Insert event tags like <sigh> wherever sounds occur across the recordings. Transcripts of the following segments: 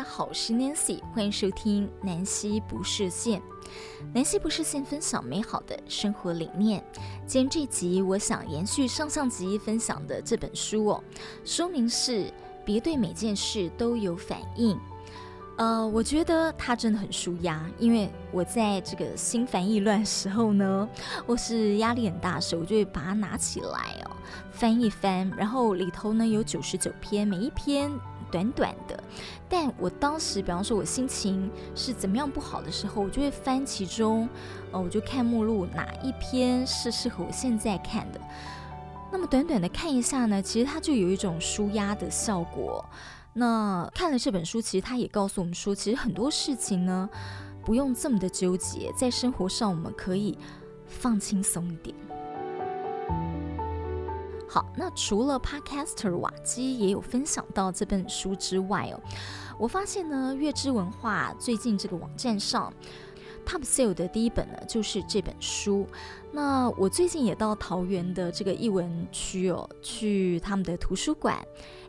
大家好，我是 Nancy，欢迎收听南希不设限。南希不设限，分享美好的生活理念。今天这集，我想延续上上集分享的这本书哦，书名是《别对每件事都有反应》。呃，我觉得它真的很舒压，因为我在这个心烦意乱时候呢，<laughs> 或是压力很大时，我就会把它拿起来哦，翻一翻，然后里头呢有九十九篇，每一篇。短短的，但我当时，比方说，我心情是怎么样不好的时候，我就会翻其中，呃，我就看目录哪一篇是适合我现在看的。那么短短的看一下呢，其实它就有一种舒压的效果。那看了这本书，其实它也告诉我们说，其实很多事情呢，不用这么的纠结，在生活上我们可以放轻松一点。好，那除了 Podcaster 瓦基也有分享到这本书之外哦，我发现呢，月之文化最近这个网站上 Top Sale 的第一本呢就是这本书。那我最近也到桃园的这个译文区哦，去他们的图书馆，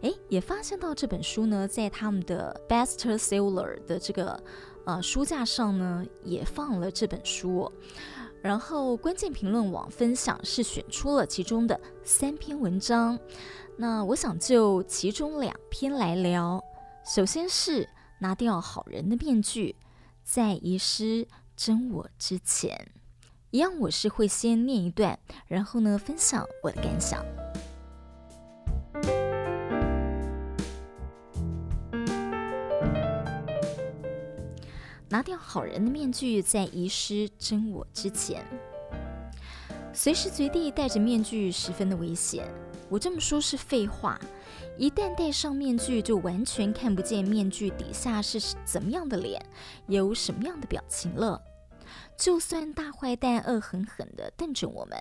诶，也发现到这本书呢，在他们的 Best Seller 的这个呃书架上呢，也放了这本书。然后关键评论网分享是选出了其中的三篇文章，那我想就其中两篇来聊。首先是拿掉好人的面具，在遗失真我之前，一样我是会先念一段，然后呢分享我的感想。拿掉好人的面具，在遗失真我之前，随时随地戴着面具十分的危险。我这么说是废话，一旦戴上面具，就完全看不见面具底下是怎么样的脸，有什么样的表情了。就算大坏蛋恶狠狠地瞪着我们，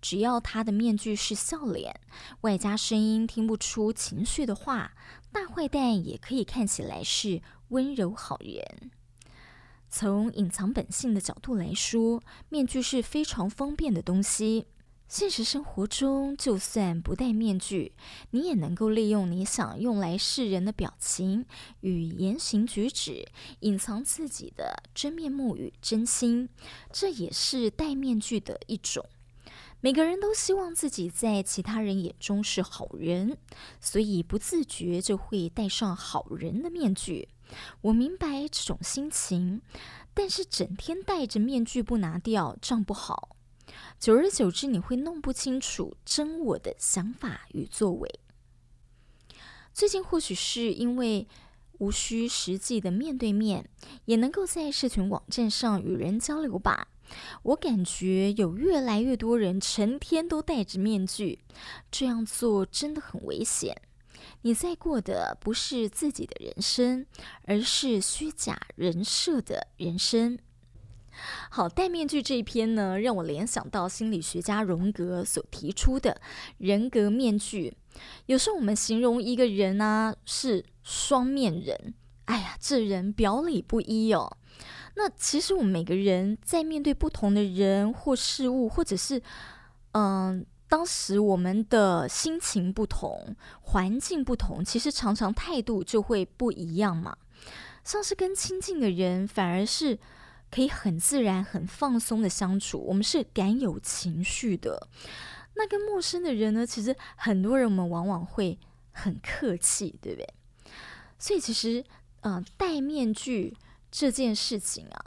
只要他的面具是笑脸，外加声音听不出情绪的话，大坏蛋也可以看起来是温柔好人。从隐藏本性的角度来说，面具是非常方便的东西。现实生活中，就算不戴面具，你也能够利用你想用来示人的表情与言行举止，隐藏自己的真面目与真心。这也是戴面具的一种。每个人都希望自己在其他人眼中是好人，所以不自觉就会戴上好人的面具。我明白这种心情，但是整天戴着面具不拿掉，这样不好。久而久之，你会弄不清楚真我的想法与作为。最近或许是因为无需实际的面对面，也能够在社群网站上与人交流吧。我感觉有越来越多人成天都戴着面具，这样做真的很危险。你在过的不是自己的人生，而是虚假人设的人生。好，戴面具这一篇呢，让我联想到心理学家荣格所提出的人格面具。有时候我们形容一个人啊，是双面人。哎呀，这人表里不一哦。那其实我们每个人在面对不同的人或事物，或者是嗯。当时我们的心情不同，环境不同，其实常常态度就会不一样嘛。像是跟亲近的人，反而是可以很自然、很放松的相处，我们是敢有情绪的。那跟陌生的人呢，其实很多人我们往往会很客气，对不对？所以其实，呃，戴面具这件事情啊。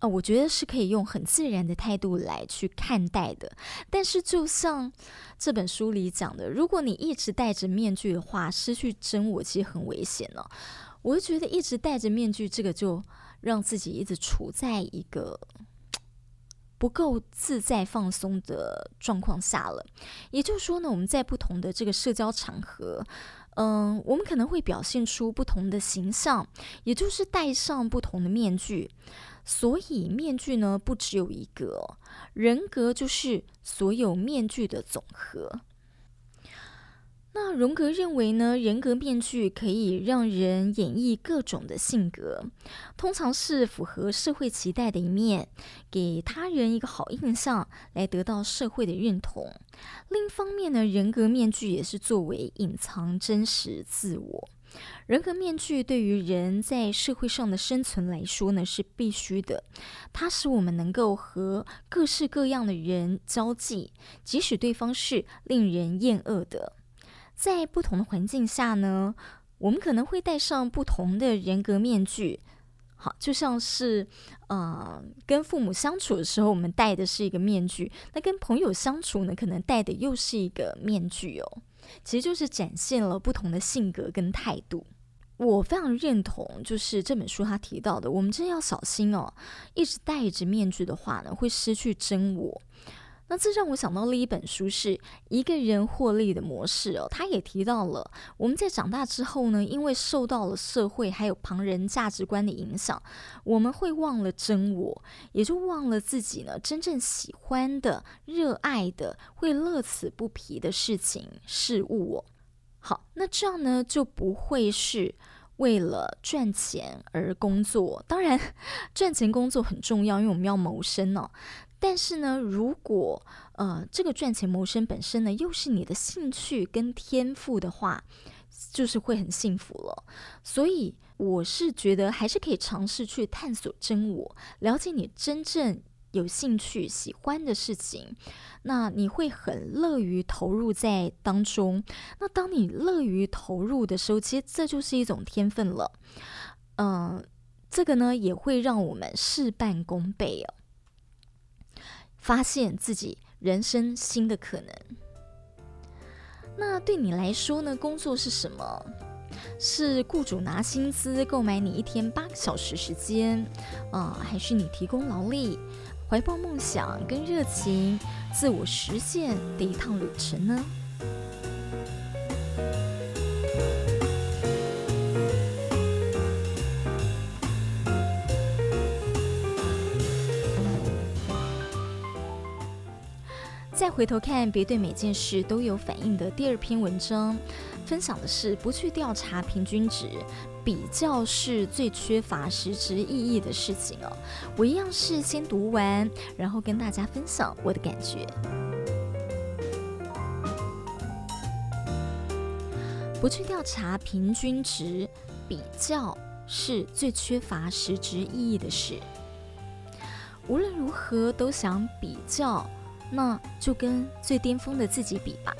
啊，我觉得是可以用很自然的态度来去看待的。但是，就像这本书里讲的，如果你一直戴着面具的话，失去真我其实很危险呢。我就觉得一直戴着面具，这个就让自己一直处在一个不够自在放松的状况下了。也就是说呢，我们在不同的这个社交场合，嗯，我们可能会表现出不同的形象，也就是戴上不同的面具。所以面具呢，不只有一个，人格就是所有面具的总和。那荣格认为呢，人格面具可以让人演绎各种的性格，通常是符合社会期待的一面，给他人一个好印象，来得到社会的认同。另一方面呢，人格面具也是作为隐藏真实自我。人格面具对于人在社会上的生存来说呢，是必须的。它使我们能够和各式各样的人交际，即使对方是令人厌恶的。在不同的环境下呢，我们可能会戴上不同的人格面具。好，就像是，呃，跟父母相处的时候，我们戴的是一个面具；那跟朋友相处呢，可能戴的又是一个面具哦。其实就是展现了不同的性格跟态度。我非常认同，就是这本书他提到的，我们真的要小心哦，一直戴着面具的话呢，会失去真我。那这让我想到了一本书，是一个人获利的模式哦。他也提到了，我们在长大之后呢，因为受到了社会还有旁人价值观的影响，我们会忘了真我，也就忘了自己呢真正喜欢的、热爱的、会乐此不疲的事情事物哦。好，那这样呢就不会是为了赚钱而工作。当然，<laughs> 赚钱工作很重要，因为我们要谋生呢、哦。但是呢，如果呃这个赚钱谋生本身呢，又是你的兴趣跟天赋的话，就是会很幸福了。所以我是觉得还是可以尝试去探索真我，了解你真正有兴趣喜欢的事情，那你会很乐于投入在当中。那当你乐于投入的时候，其实这就是一种天分了。嗯、这个呢也会让我们事半功倍哦。发现自己人生新的可能。那对你来说呢？工作是什么？是雇主拿薪资购买你一天八个小时时间，啊、还是你提供劳力，怀抱梦想跟热情，自我实现的一趟旅程呢？再回头看，别对每件事都有反应的第二篇文章，分享的是不去调查平均值，比较是最缺乏实质意义的事情哦。我一样是先读完，然后跟大家分享我的感觉。不去调查平均值，比较是最缺乏实质意义的事。无论如何，都想比较。那就跟最巅峰的自己比吧，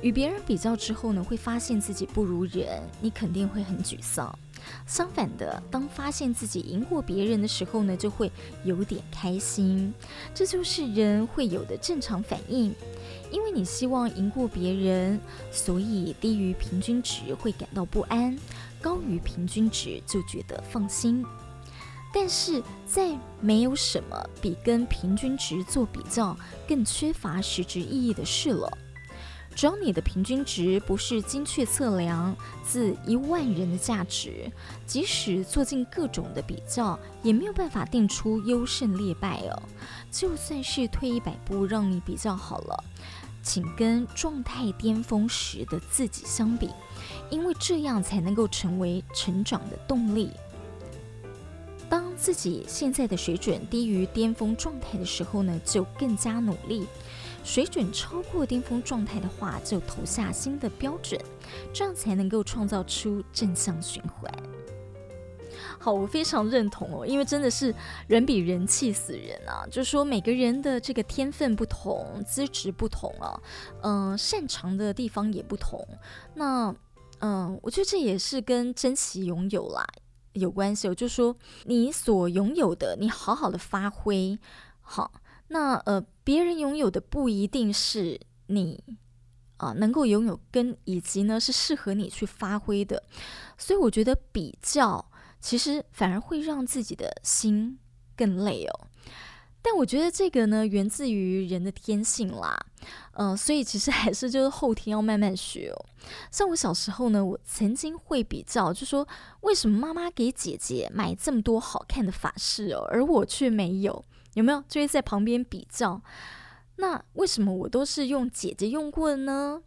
与别人比较之后呢，会发现自己不如人，你肯定会很沮丧。相反的，当发现自己赢过别人的时候呢，就会有点开心。这就是人会有的正常反应，因为你希望赢过别人，所以低于平均值会感到不安，高于平均值就觉得放心。但是，再没有什么比跟平均值做比较更缺乏实质意义的事了。只要你的平均值不是精确测量自一万人的价值，即使做尽各种的比较，也没有办法定出优胜劣败哦。就算是退一百步让你比较好了，请跟状态巅峰时的自己相比，因为这样才能够成为成长的动力。自己现在的水准低于巅峰状态的时候呢，就更加努力；水准超过巅峰状态的话，就投下新的标准，这样才能够创造出正向循环。好，我非常认同哦，因为真的是人比人气死人啊！就是说每个人的这个天分不同，资质不同啊，嗯、擅长的地方也不同。那嗯、我觉得这也是跟珍惜拥有啦。有关系，哦就是说你所拥有的，你好好的发挥好。那呃，别人拥有的不一定是你啊、能够拥有，跟以及呢是适合你去发挥的。所以我觉得比较其实反而会让自己的心更累哦。但我觉得这个呢，源自于人的天性啦，嗯、所以其实还是就是后天要慢慢学哦。像我小时候呢，我曾经会比较，就说为什么妈妈给姐姐买这么多好看的发饰哦，而我却没有，有没有？就会在旁边比较。那为什么我都是用姐姐用过的呢？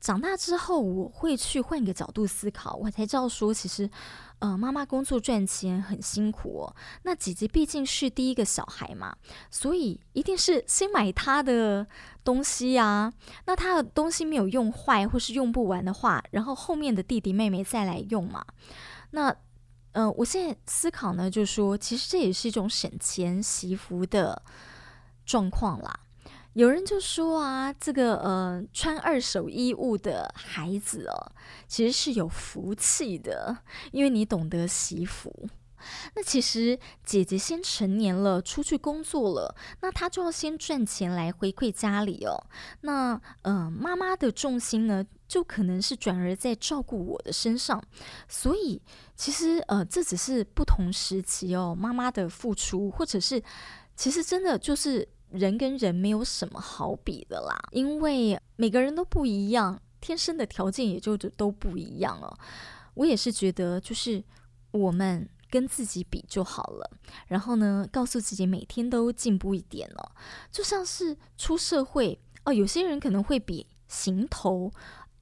长大之后，我会去换个角度思考，我才知道说，其实。呃，妈妈工作赚钱很辛苦。那姐姐毕竟是第一个小孩嘛，所以一定是先买她的东西啊，那她的东西没有用坏或是用不完的话，然后后面的弟弟妹妹再来用嘛。那，呃，我现在思考呢，就是说，其实这也是一种省钱惜福的状况啦。有人就说啊，这个呃，穿二手衣物的孩子哦，其实是有福气的，因为你懂得惜福。那其实姐姐先成年了，出去工作了，那她就要先赚钱来回馈家里哦。那呃，妈妈的重心呢，就可能是转而在照顾我的身上。所以其实呃，这只是不同时期哦，妈妈的付出，或者是其实真的就是。人跟人没有什么好比的啦，因为每个人都不一样，天生的条件也就都不一样了。我也是觉得，就是我们跟自己比就好了，然后呢，告诉自己每天都进步一点哦。就像是出社会哦，有些人可能会比行头。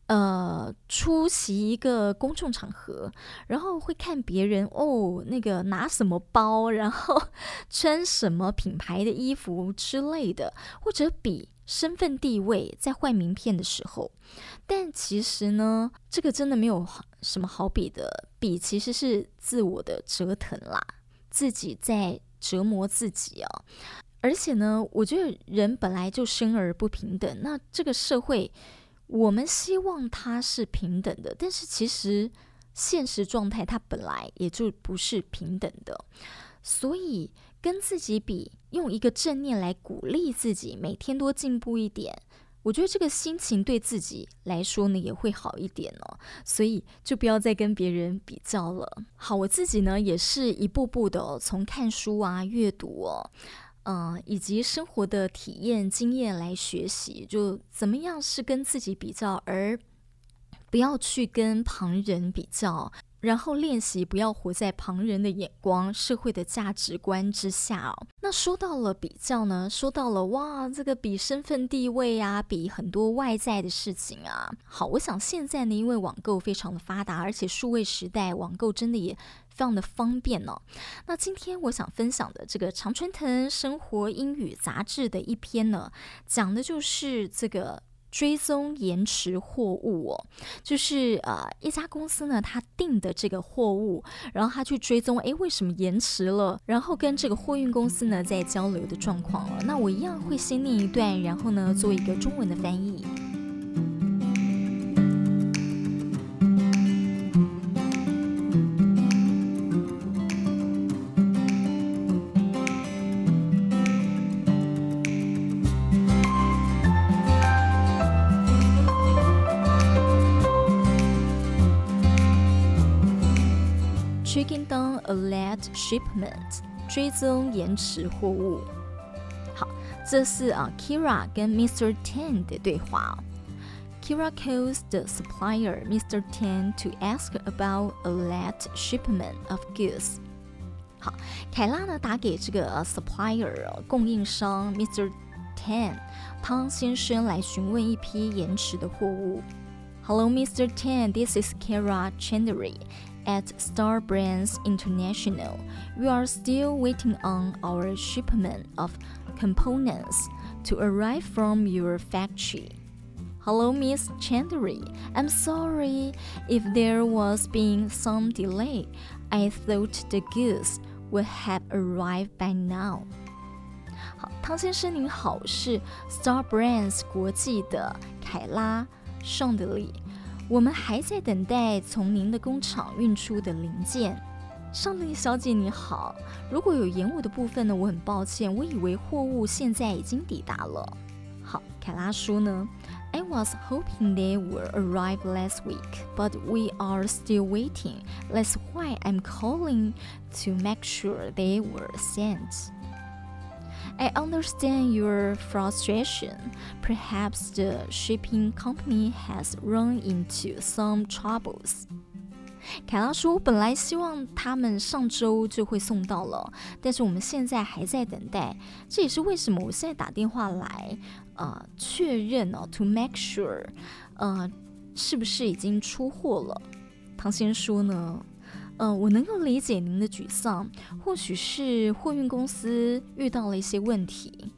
呃，出席一个公众场合，然后会看别人哦，那个拿什么包，然后 <laughs> 穿什么品牌的衣服之类的，或者比身份地位，在换名片的时候。但其实呢，这个真的没有什么好比的，比其实是自我的折腾啦，自己在折磨自己啊。而且呢，我觉得人本来就生而不平等，那这个社会。我们希望它是平等的，但是其实现实状态它本来也就不是平等的，所以跟自己比，用一个正念来鼓励自己，每天多进步一点，我觉得这个心情对自己来说呢也会好一点哦。所以就不要再跟别人比较了。好，我自己呢也是一步步的，从看书啊、阅读哦。嗯，以及生活的体验经验来学习，就怎么样是跟自己比较，而不要去跟旁人比较，然后练习不要活在旁人的眼光、社会的价值观之下。那说到了比较呢，说到了哇，这个比身份地位啊，比很多外在的事情啊。好，我想现在呢，因为网购非常的发达，而且数位时代，网购真的也。非常的方便呢、那今天我想分享的这个常春藤生活英语杂志的一篇呢，讲的就是这个追踪延迟货物哦，就是呃一家公司呢，他订的这个货物，然后他去追踪，诶，为什么延迟了？然后跟这个货运公司呢在交流的状况了。那我一样会先念一段，然后呢做一个中文的翻译。Tracking down a late shipment，追踪延迟货物。好，这是啊，Kira 跟 Mr. Tan 的对话。Kira calls the supplier Mr. Tan to ask about a late shipment of goods。好，凯拉呢打给这个 supplier 供应商 Mr. Tan 汤先生来询问一批延迟的货物。Hello, Mr. Tan, this is Kira Chandri. At Star Brands International, we are still waiting on our shipment of components to arrive from your factory. Hello, Miss Chandri. I'm sorry if there was being some delay. I thought the goods would have arrived by now. 好，汤先生您好，是 Star Brands 国际的凯拉尚德里。 我们还在等待从您的工厂运出的零件。尚德里小姐你好，如果有延误的部分呢，我很抱歉，我以为货物现在已经抵达了。好，凯拉说呢，I was hoping they would arrive last week, but we are still waiting. That's why I'm calling to make sure they were sent. I understand your frustration. Perhaps the shipping company has run into some troubles. 凯拉说：“我本来希望他们上周就会送到了，但是我们现在还在等待。这也是为什么我现在打电话来，呃，确认哦，to make sure，呃，是不是已经出货了？”汤先生说呢。 嗯、呃，我能够理解您的沮丧，或许是货运公司遇到了一些问题。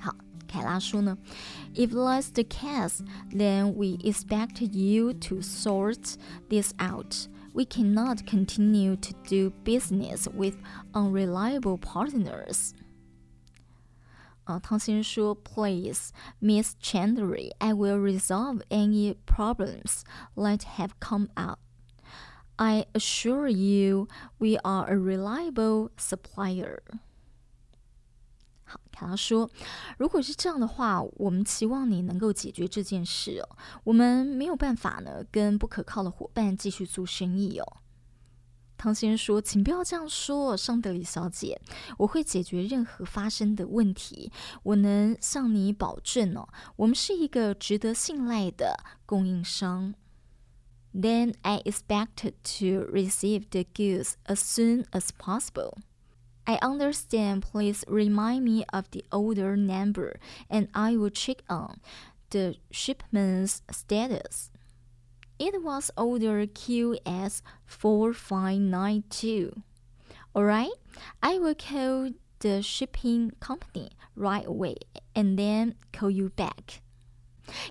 好，凯 凯拉说呢：“If that's the case, then we expect you to sort this out. We cannot continue to do business with unreliable partners.” 啊，汤先生说：“Please, Miss Chandler, I will resolve any problems that have come up. I assure you, we are a reliable supplier.” 好，凯拉说：“如果是这样的话，我们期望你能够解决这件事哦。我们没有办法呢，跟不可靠的伙伴继续做生意哦。”汤先生说：“请不要这样说，尚德里小姐，我会解决任何发生的问题。我能向你保证哦，我们是一个值得信赖的供应商。” Then I expect to receive the goods as soon as possible. I understand. Please remind me of the order number, and I will check on the shipment's status. It was order QS four five nine two. All right, I will call the shipping company right away, and then call you back.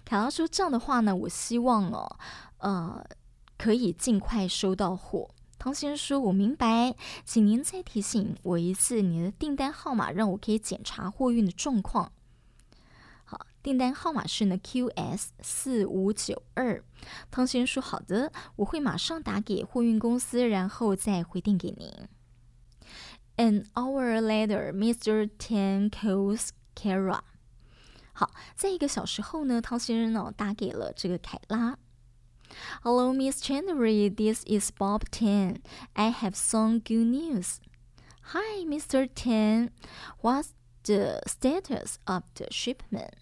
凯拉说：“这样的话呢，我希望哦， 呃，可以尽快收到货。”汤先生说：“我明白，请您再提醒我一次您的订单号码，让我可以检查货运的状况。”好，订单号码是呢 QS 四五九二。汤先生说：“好的，我会马上打给货运公司，然后再回电给您。” An hour later, Mr. Tan calls Kara。好，在一个小时后呢，汤先生呢打给了这个凯拉。Hello, Miss Chandler. This is Bob Tan. I have some good news. Hi, Mr. Tan. What's the status of the shipment?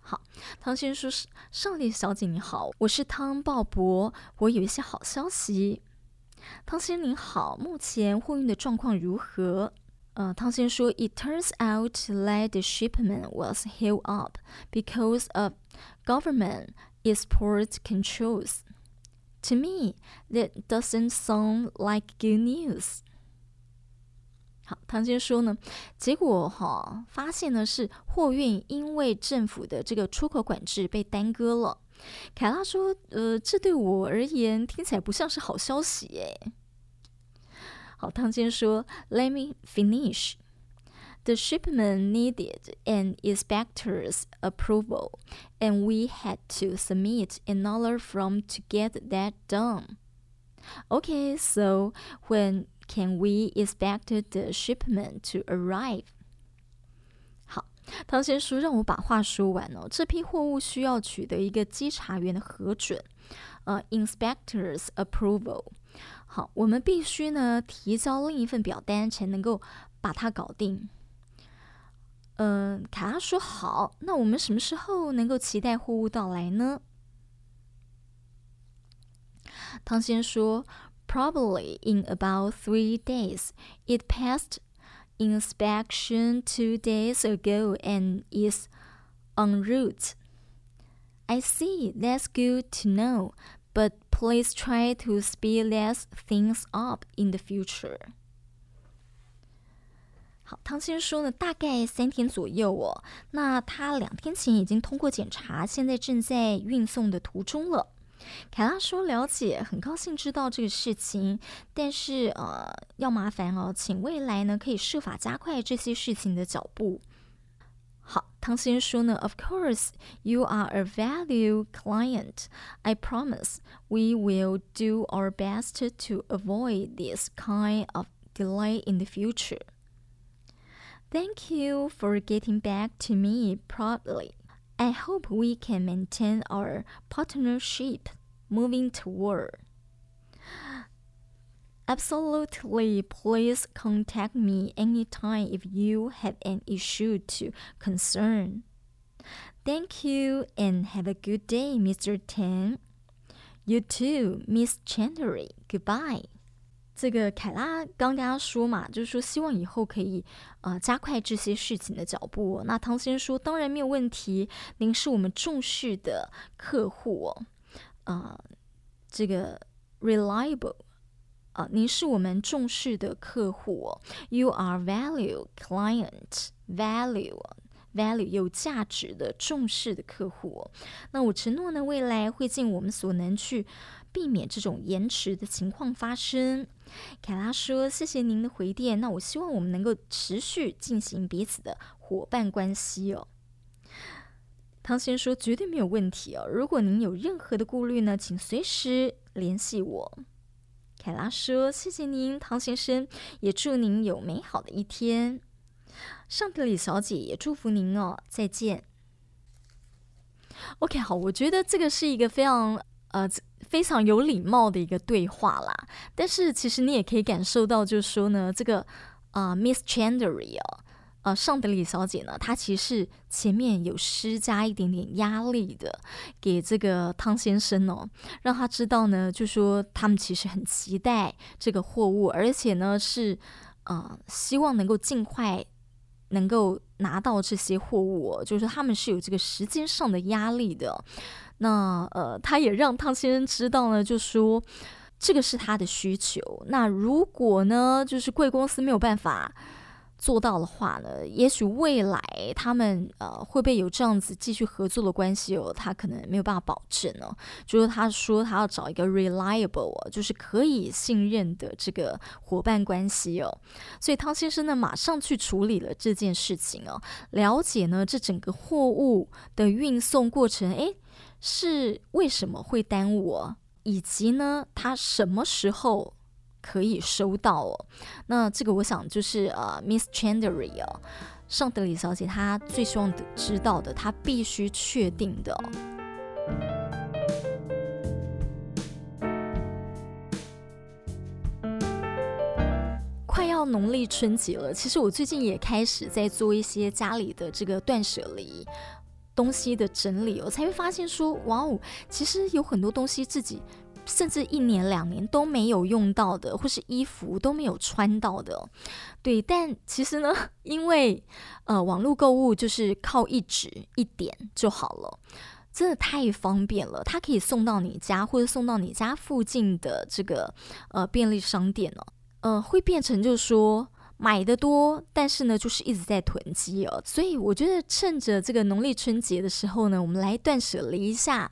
好，汤先生说：“上帝小姐你好，我是汤鲍勃，我有一些好消息。”汤先生您好，目前货运的状况如何？呃，汤先生说：“It turns out that the shipment was held up because of government。” Export controls. To me, that doesn't sound like good news. 好，汤先生说呢，结果哈发现呢是货运因为政府的这个出口管制被耽搁了。凯拉说，呃，这对我而言听起来不像是好消息诶。好，汤先生说，Let me finish. The shipment needed an inspector's approval, and we had to submit another form to get that done. Okay, so when can we expect the shipment to arrive? 好，汤先生说让我把话说完哦。这批货物需要取得一个稽查员的核准，呃，inspector's approval。好，我们必须呢提交另一份表单才能够把它搞定。 嗯，凯拉说好，那我们什么时候能够期待货物到来呢？汤先生说，Probably in about three days. It passed inspection two days ago and is en route. I see. That's good to know. But please try to speed these things up in the future. 好，汤先生说呢，大概三天左右哦。那他两天前已经通过检查，现在正在运送的途中了。凯拉说了解，很高兴知道这个事情，但是呃，要麻烦哦，请未来呢可以设法加快这些事情的脚步。好，汤先生说呢，Of course, you are a value client. I promise we will do our best to avoid this kind of delay in the future. Thank you for getting back to me promptly. I hope we can maintain our partnership moving toward. Absolutely, please contact me anytime if you have an issue to concern. Thank you and have a good day, Mr. Tan. You too, Miss Chandler. Goodbye. 这个凯拉刚跟他说嘛，就是说希望以后可以呃加快这些事情的脚步。那汤先生说，当然没有问题，您是我们重视的客户哦，呃，这个 reliable 啊、您是我们重视的客户哦。You are value client value value 有价值的重视的客户。那我承诺呢，未来会尽我们所能去避免这种延迟的情况发生。凯拉说：“谢谢您的回电。那我希望我们能够持续进行彼此的伙伴关系哦。”汤先生说：“绝对没有问题哦。如果您有任何的顾虑呢，请随时联系我。”凯拉说：“谢谢您，汤先生，也祝您有美好的一天。”尚德里小姐也祝福您哦。再见。OK，好，我觉得这个是一个非常呃。非常有礼貌的一个对话啦，但是其实你也可以感受到，就是说呢，这个啊、呃、Miss Chandler 哦，呃，尚德里小姐呢，她其实前面有施加一点点压力的，给这个汤先生哦，让他知道呢，就说他们其实很期待这个货物，而且呢是呃希望能够尽快能够拿到这些货物，就是他们是有这个时间上的压力的。那呃，他也让汤先生知道呢，就说这个是他的需求。那如果呢，就是贵公司没有办法做到的话呢，也许未来他们呃会不会有这样子继续合作的关系哦，他可能没有办法保证呢。就是他说他要找一个 reliable，就是可以信任的这个伙伴关系哦。所以汤先生呢，马上去处理了这件事情哦，了解呢这整个货物的运送过程，诶。是为什么会耽误？以及呢，他什么时候可以收到哦？那这个我想就是呃，Miss Chandler 哦，尚德里小姐她最希望知道的，她必须确定的。快要农历春节了，其实我最近也开始在做一些家里的这个断舍离。东西的整理，我才会发现说，哇哦，其实有很多东西自己甚至一年两年都没有用到的，或是衣服都没有穿到的，对。但其实呢，<laughs> 因为呃网络购物就是靠一指一点就好了，真的太方便了。它可以送到你家，或者送到你家附近的这个呃便利商店哦，呃，会变成就是说。买的多，但是呢，就是一直在囤积哦。所以我觉得趁着这个农历春节的时候呢，我们来断舍离一下。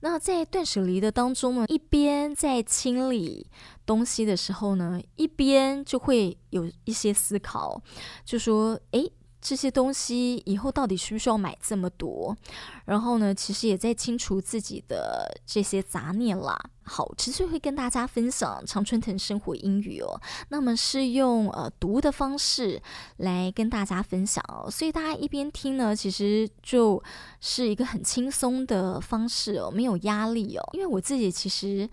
那在断舍离的当中呢，一边在清理东西的时候呢，一边就会有一些思考，就说：诶。这些东西以后到底需不需要买这么多？然后呢，其实也在清除自己的这些杂念啦。好，持续会跟大家分享常春藤生活英语哦。那么是用呃读的方式来跟大家分享哦，所以大家一边听呢，其实就是一个很轻松的方式哦，没有压力哦。因为我自己其实。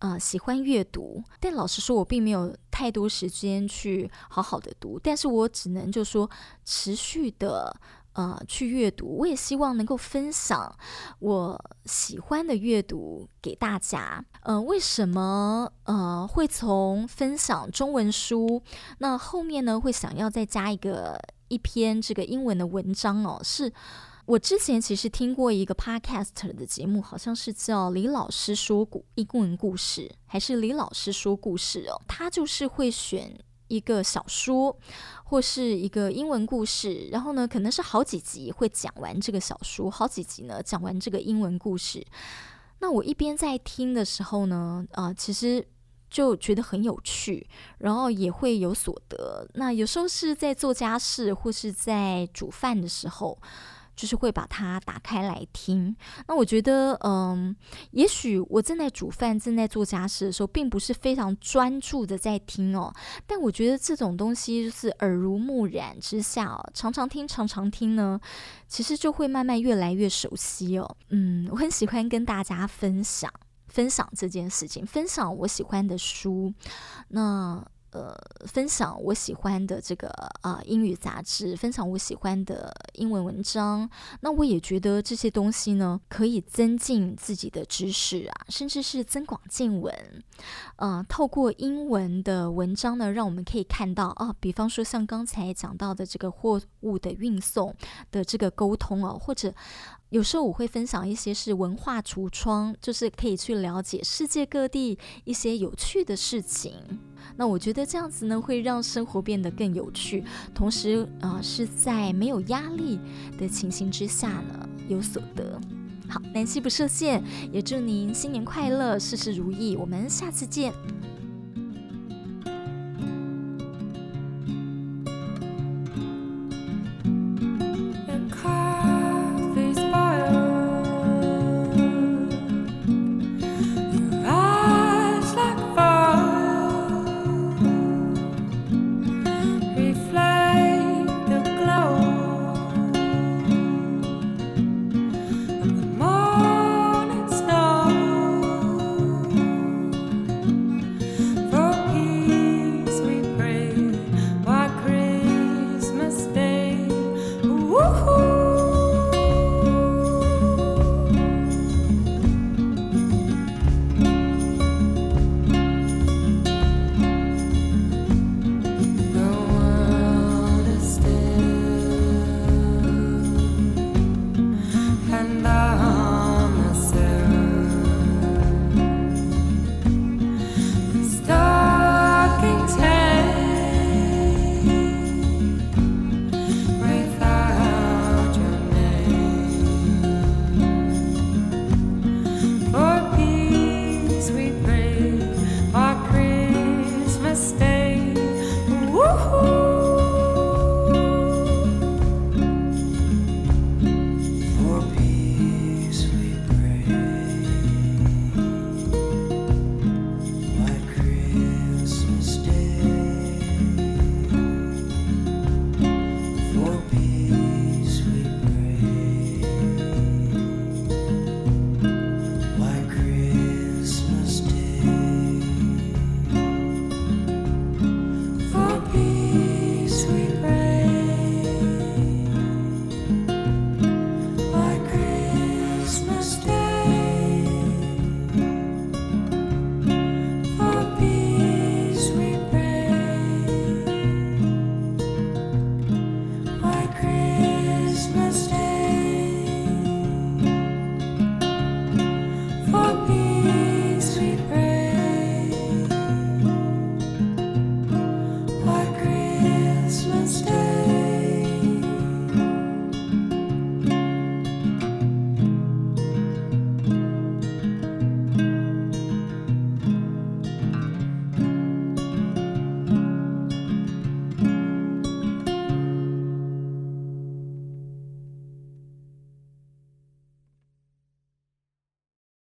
呃，喜欢阅读，但老实说，我并没有太多时间去好好的读。但是我只能就说，持续的呃去阅读。我也希望能够分享我喜欢的阅读给大家。呃，为什么呃会从分享中文书，那后面呢会想要再加一个一篇这个英文的文章哦？是。我之前其实听过一个 podcast 的节目，好像是叫李老师说古英文故事，还是李老师说故事哦。他就是会选一个小说或是一个英文故事，然后呢，可能是好几集会讲完这个小说，好几集呢讲完这个英文故事。那我一边在听的时候呢，啊、呃，其实就觉得很有趣，然后也会有所得。那有时候是在做家事或是在煮饭的时候。就是会把它打开来听，那我觉得，嗯，也许我正在煮饭、正在做家事的时候，并不是非常专注的在听哦。但我觉得这种东西就是耳濡目染之下哦，常常听、常常听呢，其实就会慢慢越来越熟悉哦。嗯，我很喜欢跟大家分享分享这件事情，分享我喜欢的书。那。呃，分享我喜欢的这个啊、英语杂志，分享我喜欢的英文文章。那我也觉得这些东西呢，可以增进自己的知识啊，甚至是增广见闻。呃，透过英文的文章呢，让我们可以看到啊，比方说像刚才讲到的这个货物的运送的这个沟通哦、啊，或者有时候我会分享一些是文化橱窗，就是可以去了解世界各地一些有趣的事情。那我觉得这样子呢，会让生活变得更有趣，同时啊、是在没有压力的情形之下呢，有所得。好，南希不设限，也祝您新年快乐，事事如意。我们下次见。